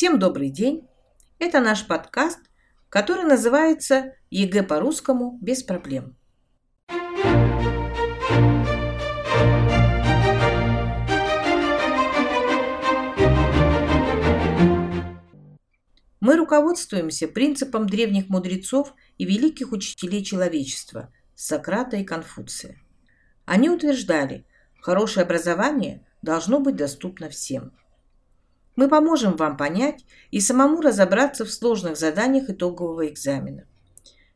Всем добрый день! Это наш подкаст, который называется ЕГЭ по-русскому без проблем. Мы руководствуемся принципом древних мудрецов и великих учителей человечества Сократа и Конфуция. Они утверждали, хорошее образование должно быть доступно всем. Мы поможем вам понять и самому разобраться в сложных заданиях итогового экзамена.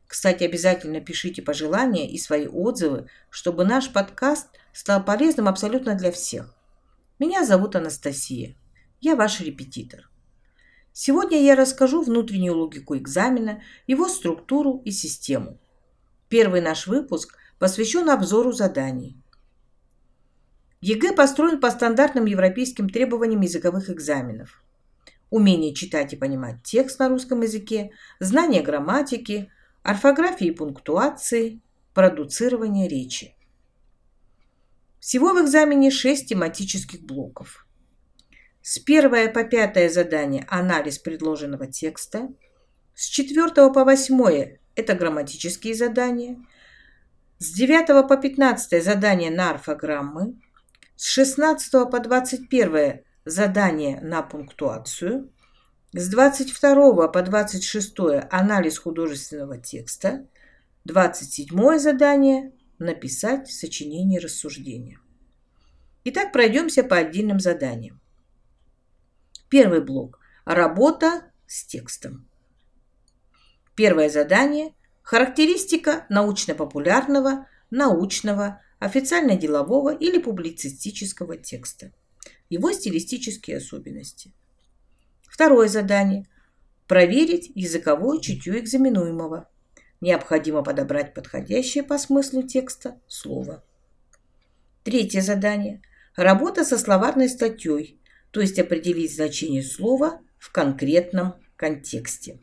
Кстати, обязательно пишите пожелания и свои отзывы, чтобы наш подкаст стал полезным абсолютно для всех. Меня зовут Анастасия. Я ваш репетитор. Сегодня я расскажу внутреннюю логику экзамена, его структуру и систему. Первый наш выпуск посвящен обзору заданий. ЕГЭ построен по стандартным европейским требованиям языковых экзаменов. Умение читать и понимать текст на русском языке, знание грамматики, орфографии и пунктуации, продуцирование речи. Всего в экзамене 6 тематических блоков – с 1 по 5 задание – анализ предложенного текста. С 4 по 8 – это грамматические задания. С 9 по 15 задание на орфограммы. С 16 по 21 задание на пунктуацию. С 22 по 26 анализ художественного текста. 27 задание – написать сочинение рассуждения. Итак, пройдемся по отдельным заданиям. Первый блок – работа с текстом. Первое задание – характеристика научно-популярного, научного, официально-делового или публицистического текста. Его стилистические особенности. Второе задание – проверить языковое чутье экзаменуемого. Необходимо подобрать подходящее по смыслу текста слово. Третье задание – работа со словарной статьей, то есть определить значение слова в конкретном контексте.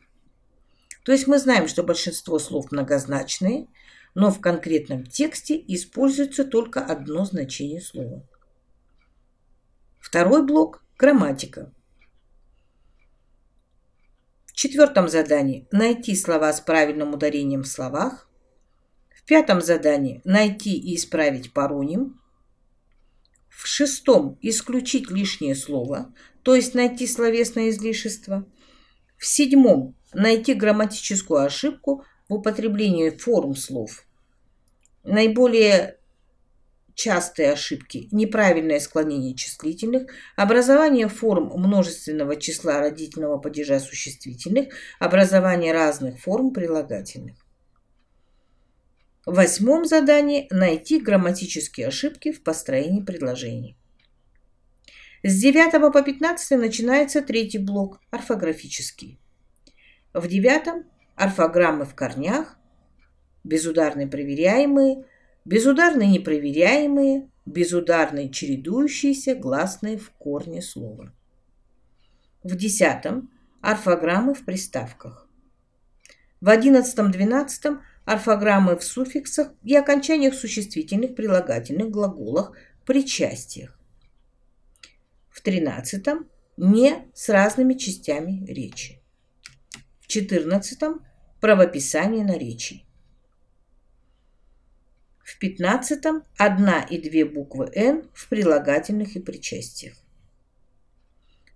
То есть мы знаем, что большинство слов многозначные, но в конкретном тексте используется только одно значение слова. Второй блок – грамматика. В четвертом задании – найти слова с правильным ударением в словах. В пятом задании – найти и исправить пароним. В шестом – исключить лишнее слово, то есть найти словесное излишество. В седьмом – найти грамматическую ошибку в употреблении форм слов. Наиболее частые ошибки – неправильное склонение числительных, образование форм множественного числа родительного падежа существительных, образование разных форм прилагательных. В восьмом задании найти грамматические ошибки в построении предложений. С 9 по 15 начинается третий блок – орфографический. В девятом – орфограммы в корнях, безударные проверяемые, безударные непроверяемые, безударные чередующиеся гласные в корне слова. В десятом – орфограммы в приставках. В одиннадцатом-двенадцатом – орфограммы в суффиксах и окончаниях существительных, прилагательных, глаголах, причастиях. В тринадцатом не с разными частями речи. В четырнадцатом правописание наречий. В пятнадцатом одна и две буквы «Н» в прилагательных и причастиях.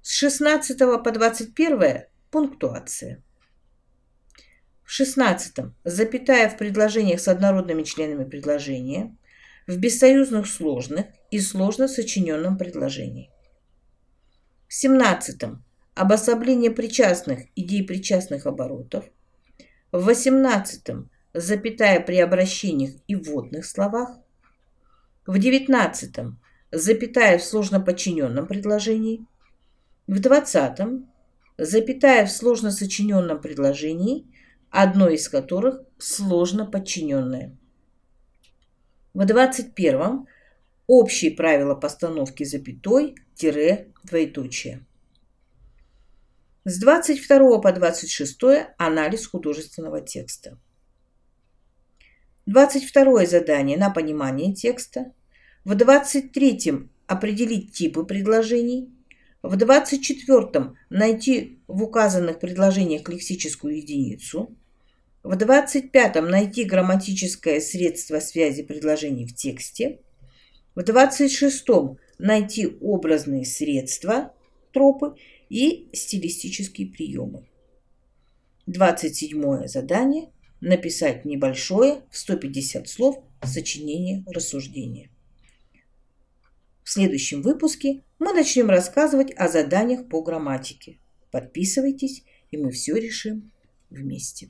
С 16 по 21 пунктуация. В шестнадцатом запятая в предложениях с однородными членами предложения, в бессоюзных сложных и сложно сочиненном предложении. В семнадцатом обособление причастных идей причастных оборотов. В восемнадцатом запятая при обращениях и вводных словах. В девятнадцатом запятая в сложно подчиненном предложении. В двадцатом запятая в сложно сочиненном предложении – одно из которых сложно подчиненное. В 21-м общие правила постановки запятой, тире, двоеточие. С 22 по 26 анализ художественного текста. 22 задание на понимание текста. В 23-м определить типы предложений. В 24 найти в указанных предложениях лексическую единицу. В 25 найти грамматическое средство связи предложений в тексте. В 26 найти образные средства, тропы и стилистические приемы. 27 задание – написать небольшое в 150 слов сочинение рассуждения. В следующем выпуске мы начнем рассказывать о заданиях по грамматике. Подписывайтесь, и мы все решим вместе.